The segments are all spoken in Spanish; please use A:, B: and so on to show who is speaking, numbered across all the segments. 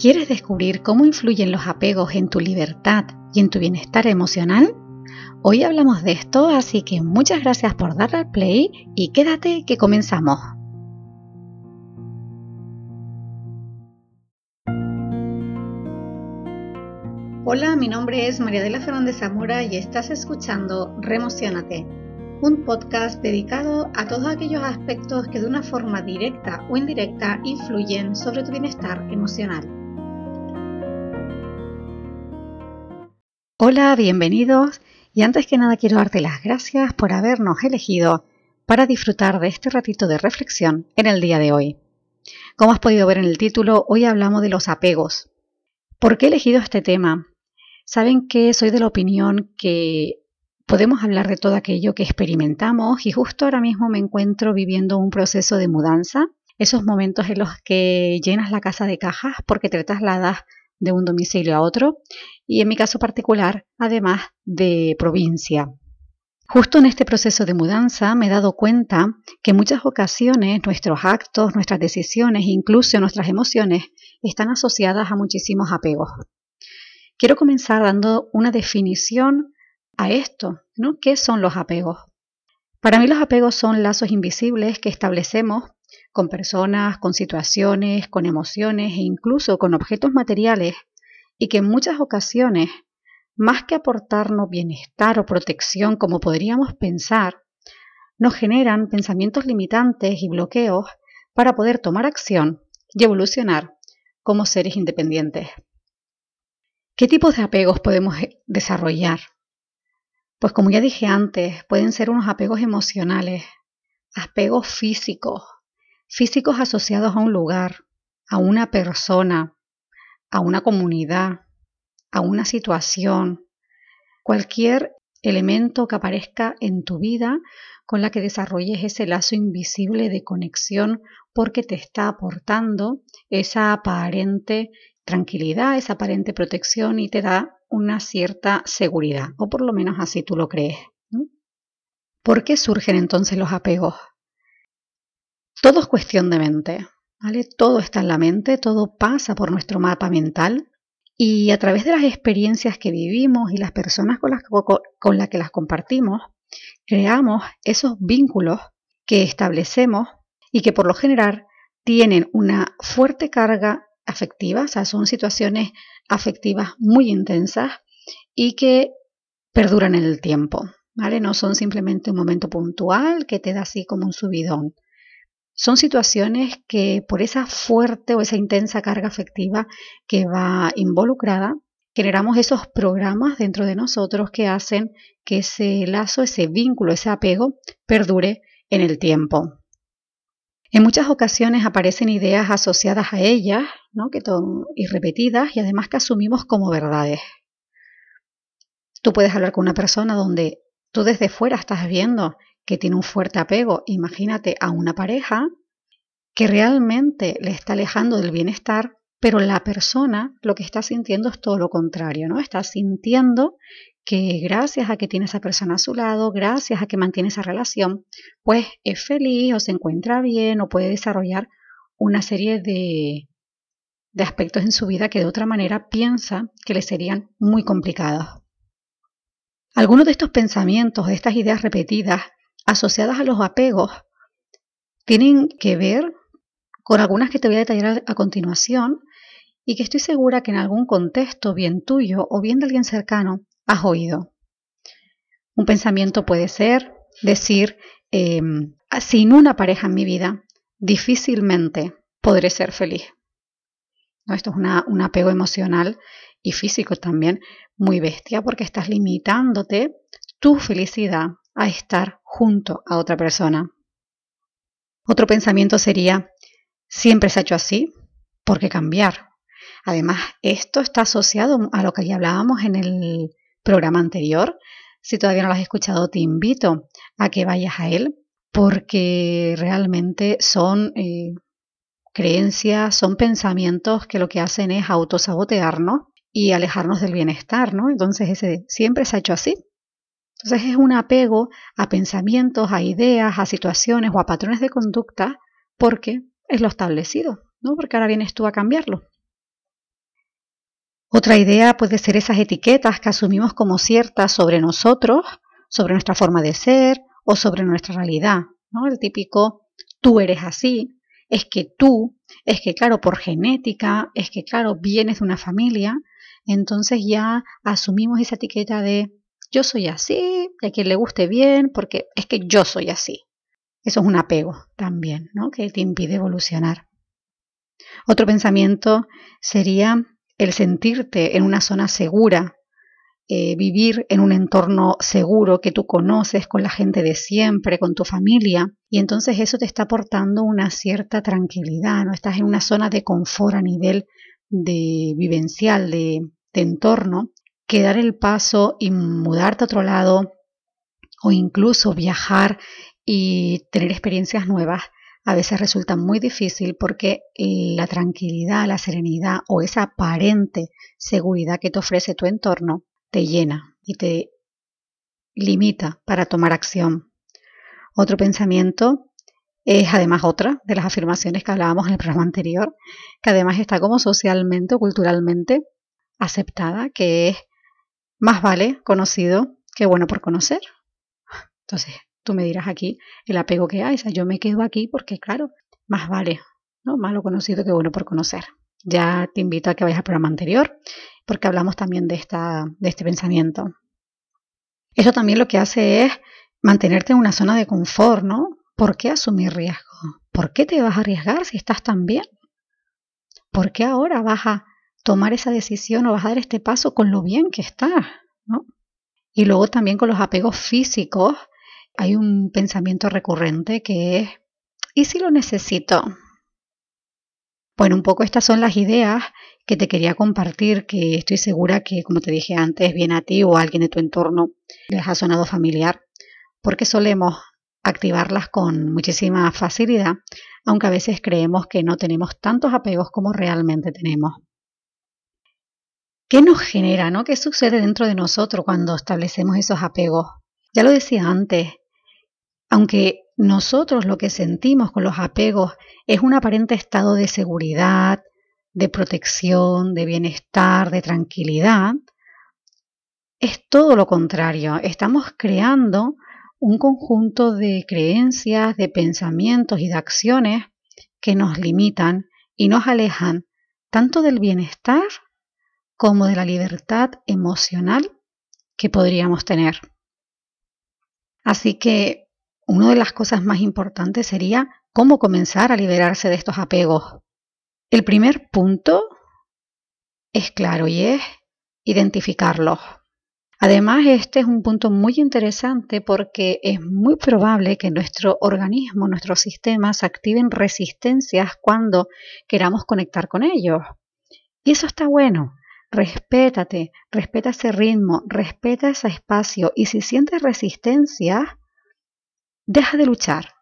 A: ¿Quieres descubrir cómo influyen los apegos en tu libertad y en tu bienestar emocional? Hoy hablamos de esto, así que muchas gracias por darle al play y quédate que comenzamos. Hola, mi nombre es María de la Fernández Zamora y estás escuchando Remocionate, un podcast dedicado a todos aquellos aspectos que de una forma directa o indirecta influyen sobre tu bienestar emocional. Hola, bienvenidos y antes que nada quiero darte las gracias por habernos elegido para disfrutar de este ratito de reflexión en el día de hoy. Como has podido ver en el título, hoy hablamos de los apegos. ¿Por qué he elegido este tema? Saben que soy de la opinión que podemos hablar de todo aquello que experimentamos y justo ahora mismo me encuentro viviendo un proceso de mudanza, esos momentos en los que llenas la casa de cajas porque te trasladas de un domicilio a otro y en mi caso particular, además de provincia. Justo en este proceso de mudanza me he dado cuenta que en muchas ocasiones nuestros actos, nuestras decisiones, incluso nuestras emociones, están asociadas a muchísimos apegos. Quiero comenzar dando una definición a esto, ¿no? ¿Qué son los apegos? Para mí los apegos son lazos invisibles que establecemos con personas, con situaciones, con emociones e incluso con objetos materiales y que en muchas ocasiones, más que aportarnos bienestar o protección como podríamos pensar, nos generan pensamientos limitantes y bloqueos para poder tomar acción y evolucionar como seres independientes. ¿Qué tipos de apegos podemos desarrollar? Pues como ya dije antes, pueden ser unos apegos emocionales, apegos físicos, físicos asociados a un lugar, a una persona, a una comunidad, a una situación, cualquier elemento que aparezca en tu vida con la que desarrolles ese lazo invisible de conexión porque te está aportando esa aparente tranquilidad, esa aparente protección y te da una cierta seguridad, o por lo menos así tú lo crees. ¿Por qué surgen entonces los apegos? Todo es cuestión de mente, ¿vale? Todo está en la mente, todo pasa por nuestro mapa mental y a través de las experiencias que vivimos y las personas con las, con las que las compartimos, creamos esos vínculos que establecemos y que por lo general tienen una fuerte carga afectiva, o sea, son situaciones afectivas muy intensas y que perduran en el tiempo, ¿vale? No son simplemente un momento puntual que te da así como un subidón. Son situaciones que por esa fuerte o esa intensa carga afectiva que va involucrada, generamos esos programas dentro de nosotros que hacen que ese lazo, ese vínculo, ese apego perdure en el tiempo. En muchas ocasiones aparecen ideas asociadas a ellas, ¿no? que son irrepetidas y además que asumimos como verdades. Tú puedes hablar con una persona donde tú desde fuera estás viendo que tiene un fuerte apego, imagínate a una pareja que realmente le está alejando del bienestar, pero la persona lo que está sintiendo es todo lo contrario, ¿no? Está sintiendo que gracias a que tiene esa persona a su lado, gracias a que mantiene esa relación, pues es feliz o se encuentra bien o puede desarrollar una serie de, de aspectos en su vida que de otra manera piensa que le serían muy complicados. Algunos de estos pensamientos, de estas ideas repetidas, asociadas a los apegos tienen que ver con algunas que te voy a detallar a continuación y que estoy segura que en algún contexto, bien tuyo o bien de alguien cercano, has oído. Un pensamiento puede ser decir, em, sin una pareja en mi vida, difícilmente podré ser feliz. Esto es un apego emocional y físico también muy bestia porque estás limitándote tu felicidad a estar junto a otra persona. Otro pensamiento sería, siempre se ha hecho así, ¿por qué cambiar? Además, esto está asociado a lo que ya hablábamos en el programa anterior. Si todavía no lo has escuchado, te invito a que vayas a él, porque realmente son eh, creencias, son pensamientos que lo que hacen es autosabotearnos y alejarnos del bienestar, ¿no? Entonces, ese siempre se ha hecho así, entonces es un apego a pensamientos, a ideas, a situaciones o a patrones de conducta porque es lo establecido, ¿no? Porque ahora vienes tú a cambiarlo. Otra idea puede ser esas etiquetas que asumimos como ciertas sobre nosotros, sobre nuestra forma de ser o sobre nuestra realidad, ¿no? El típico tú eres así, es que tú, es que claro, por genética, es que claro, vienes de una familia, entonces ya asumimos esa etiqueta de yo soy así, y a quien le guste bien, porque es que yo soy así. Eso es un apego también, ¿no? Que te impide evolucionar. Otro pensamiento sería el sentirte en una zona segura, eh, vivir en un entorno seguro que tú conoces con la gente de siempre, con tu familia, y entonces eso te está aportando una cierta tranquilidad, ¿no? Estás en una zona de confort a nivel de vivencial, de, de entorno, que dar el paso y mudarte a otro lado o incluso viajar y tener experiencias nuevas a veces resulta muy difícil porque la tranquilidad, la serenidad o esa aparente seguridad que te ofrece tu entorno te llena y te limita para tomar acción. Otro pensamiento es además otra de las afirmaciones que hablábamos en el programa anterior, que además está como socialmente o culturalmente aceptada, que es más vale conocido que bueno por conocer. Entonces, tú me dirás aquí el apego que hay, o sea, yo me quedo aquí porque, claro, más vale, ¿no? Malo conocido que bueno por conocer. Ya te invito a que vayas al programa anterior, porque hablamos también de, esta, de este pensamiento. Eso también lo que hace es mantenerte en una zona de confort, ¿no? ¿Por qué asumir riesgo? ¿Por qué te vas a arriesgar si estás tan bien? ¿Por qué ahora vas a tomar esa decisión o vas a dar este paso con lo bien que estás? ¿no? Y luego también con los apegos físicos hay un pensamiento recurrente que es, ¿y si lo necesito? Bueno, un poco estas son las ideas que te quería compartir, que estoy segura que, como te dije antes, viene a ti o a alguien de tu entorno les ha sonado familiar, porque solemos activarlas con muchísima facilidad, aunque a veces creemos que no tenemos tantos apegos como realmente tenemos. ¿Qué nos genera, no? ¿Qué sucede dentro de nosotros cuando establecemos esos apegos? Ya lo decía antes, aunque nosotros lo que sentimos con los apegos es un aparente estado de seguridad, de protección, de bienestar, de tranquilidad, es todo lo contrario. Estamos creando un conjunto de creencias, de pensamientos y de acciones que nos limitan y nos alejan tanto del bienestar como de la libertad emocional que podríamos tener. Así que una de las cosas más importantes sería cómo comenzar a liberarse de estos apegos. El primer punto es claro y es identificarlos. Además, este es un punto muy interesante porque es muy probable que nuestro organismo, nuestros sistemas activen resistencias cuando queramos conectar con ellos. Y eso está bueno. Respétate, respeta ese ritmo, respeta ese espacio y si sientes resistencia, Deja de luchar.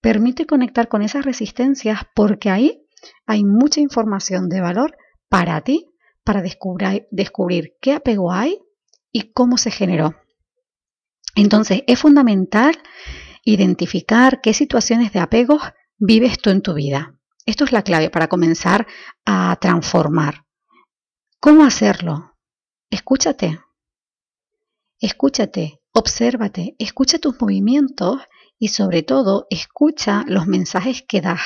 A: Permite conectar con esas resistencias porque ahí hay mucha información de valor para ti, para descubrir, qué apego hay y cómo se generó. Entonces, es fundamental identificar qué situaciones de apegos vives tú en tu vida. Esto es la clave para comenzar a transformar. ¿Cómo hacerlo? Escúchate. Escúchate, obsérvate, escucha tus movimientos y sobre todo escucha los mensajes que das,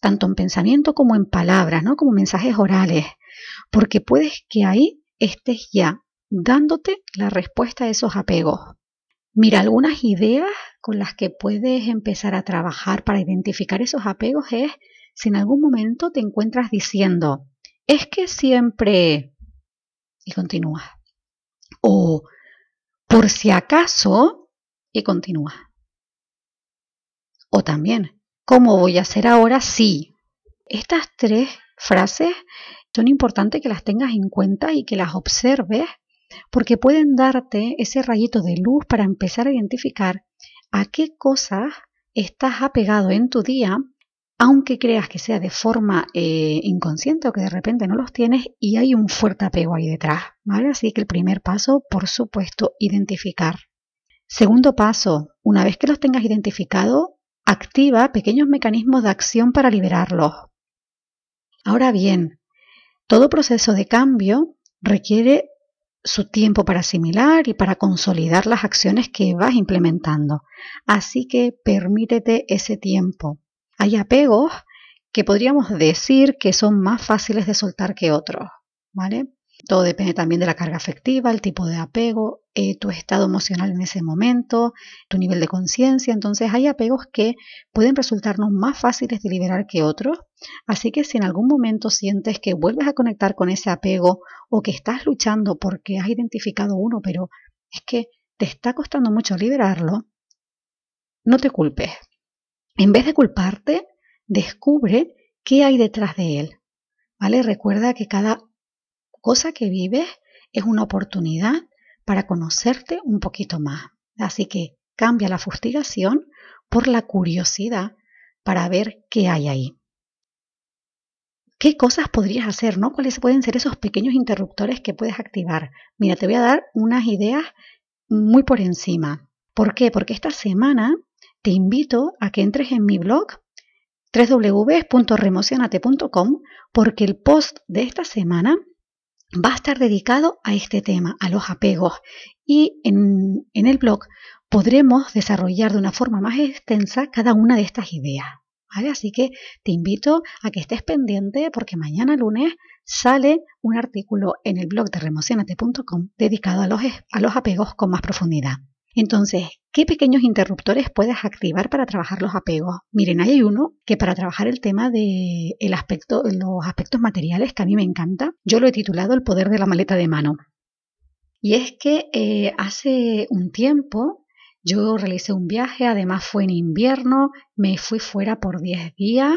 A: tanto en pensamiento como en palabras, ¿no? Como mensajes orales, porque puedes que ahí estés ya dándote la respuesta a esos apegos. Mira, algunas ideas con las que puedes empezar a trabajar para identificar esos apegos es si en algún momento te encuentras diciendo, es que siempre... y continúa. O por si acaso y continúa. O también, ¿cómo voy a hacer ahora si? Estas tres frases son importantes que las tengas en cuenta y que las observes porque pueden darte ese rayito de luz para empezar a identificar a qué cosas estás apegado en tu día, aunque creas que sea de forma eh, inconsciente o que de repente no los tienes y hay un fuerte apego ahí detrás, ¿vale? Así que el primer paso, por supuesto, identificar. Segundo paso, una vez que los tengas identificado, activa pequeños mecanismos de acción para liberarlos. Ahora bien, todo proceso de cambio requiere su tiempo para asimilar y para consolidar las acciones que vas implementando. Así que permítete ese tiempo. Hay apegos que podríamos decir que son más fáciles de soltar que otros, ¿vale? Todo depende también de la carga afectiva, el tipo de apego, eh, tu estado emocional en ese momento, tu nivel de conciencia. Entonces hay apegos que pueden resultarnos más fáciles de liberar que otros. Así que si en algún momento sientes que vuelves a conectar con ese apego o que estás luchando porque has identificado uno, pero es que te está costando mucho liberarlo, no te culpes. En vez de culparte, descubre qué hay detrás de él. ¿Vale? Recuerda que cada cosa que vives es una oportunidad para conocerte un poquito más. Así que cambia la fustigación por la curiosidad para ver qué hay ahí. ¿Qué cosas podrías hacer? ¿no? ¿Cuáles pueden ser esos pequeños interruptores que puedes activar? Mira, te voy a dar unas ideas muy por encima. ¿Por qué? Porque esta semana te invito a que entres en mi blog www.remocionate.com porque el post de esta semana va a estar dedicado a este tema, a los apegos. Y en, el blog podremos desarrollar de una forma más extensa cada una de estas ideas. ¿vale? Así que te invito a que estés pendiente porque mañana lunes sale un artículo en el blog de remocionate.com dedicado a los, a los apegos con más profundidad. Entonces, ¿qué pequeños interruptores puedes activar para trabajar los apegos? Miren, hay uno que para trabajar el tema de los aspectos materiales que a mí me encanta, yo lo he titulado El poder de la maleta de mano. Y es que eh, hace un tiempo yo realicé un viaje, además fue en invierno, me fui fuera por 10 días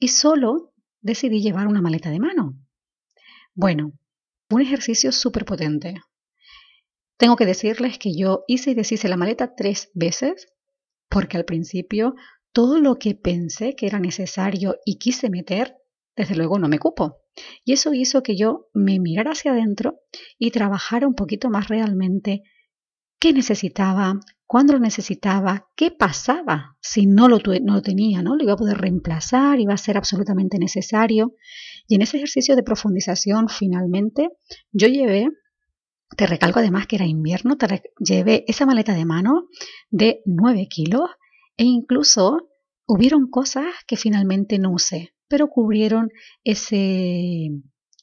A: y solo decidí llevar una maleta de mano. Bueno, un ejercicio súper potente. Tengo que decirles que yo hice y deshice la maleta tres veces porque al principio todo lo que pensé que era necesario y quise meter, desde luego no me cupo. Y eso hizo que yo me mirara hacia adentro y trabajara un poquito más realmente qué necesitaba, cuándo lo necesitaba, qué pasaba si no lo, no lo tenía, ¿no? Lo iba a poder reemplazar, iba a ser absolutamente necesario. Y en ese ejercicio de profundización, finalmente, yo llevé te recalco además que era invierno, te llevé esa maleta de mano de 9 kilos e incluso hubieron cosas que finalmente no usé, pero cubrieron ese,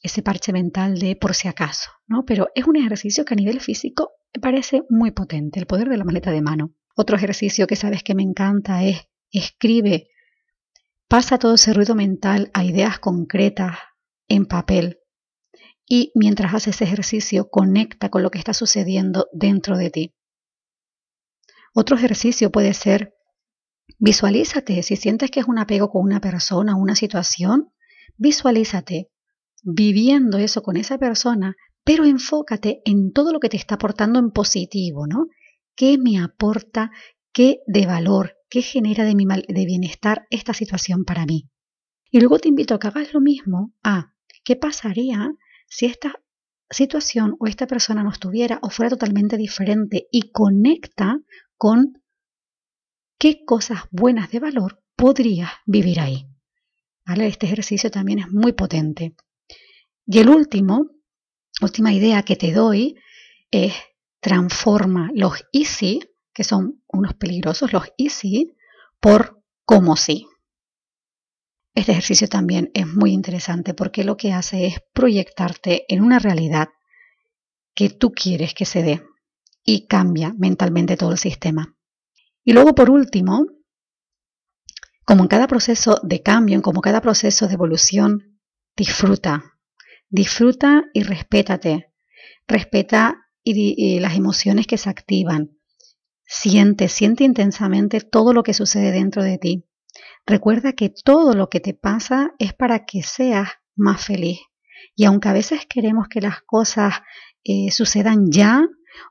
A: ese parche mental de por si acaso, ¿no? Pero es un ejercicio que a nivel físico me parece muy potente, el poder de la maleta de mano. Otro ejercicio que sabes que me encanta es escribe, pasa todo ese ruido mental a ideas concretas en papel y mientras haces ese ejercicio conecta con lo que está sucediendo dentro de ti. Otro ejercicio puede ser visualízate, si sientes que es un apego con una persona o una situación, visualízate viviendo eso con esa persona, pero enfócate en todo lo que te está aportando en positivo, ¿no? ¿Qué me aporta, qué de valor, qué genera de, mi de bienestar esta situación para mí? Y luego te invito a que hagas lo mismo a qué pasaría si esta situación o esta persona no estuviera o fuera totalmente diferente y conecta con qué cosas buenas de valor podrías vivir ahí. ¿Vale? Este ejercicio también es muy potente. Y el último, última idea que te doy es transforma los easy, que son unos peligrosos, los easy, por como sí. Este ejercicio también es muy interesante porque lo que hace es proyectarte en una realidad que tú quieres que se dé y cambia mentalmente todo el sistema. Y luego, por último, como en cada proceso de cambio, como cada proceso de evolución, disfruta. Disfruta y respétate. Respeta y, las emociones que se activan. Siente, siente intensamente todo lo que sucede dentro de ti. Recuerda que todo lo que te pasa es para que seas más feliz. Y aunque a veces queremos que las cosas eh, sucedan ya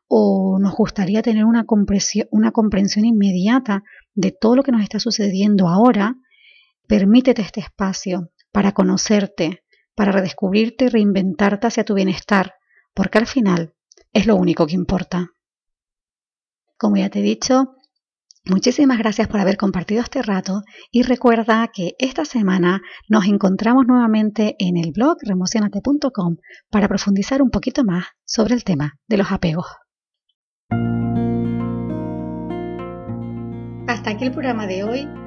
A: o nos gustaría tener una comprensión, una comprensión inmediata de todo lo que nos está sucediendo ahora, permítete este espacio para conocerte, para redescubrirte y reinventarte hacia tu bienestar, porque al final es lo único que importa. Como ya te he dicho, Muchísimas gracias por haber compartido este rato y recuerda que esta semana nos encontramos nuevamente en el blog remocionate.com para profundizar un poquito más sobre el tema de los apegos. Hasta aquí el programa de hoy.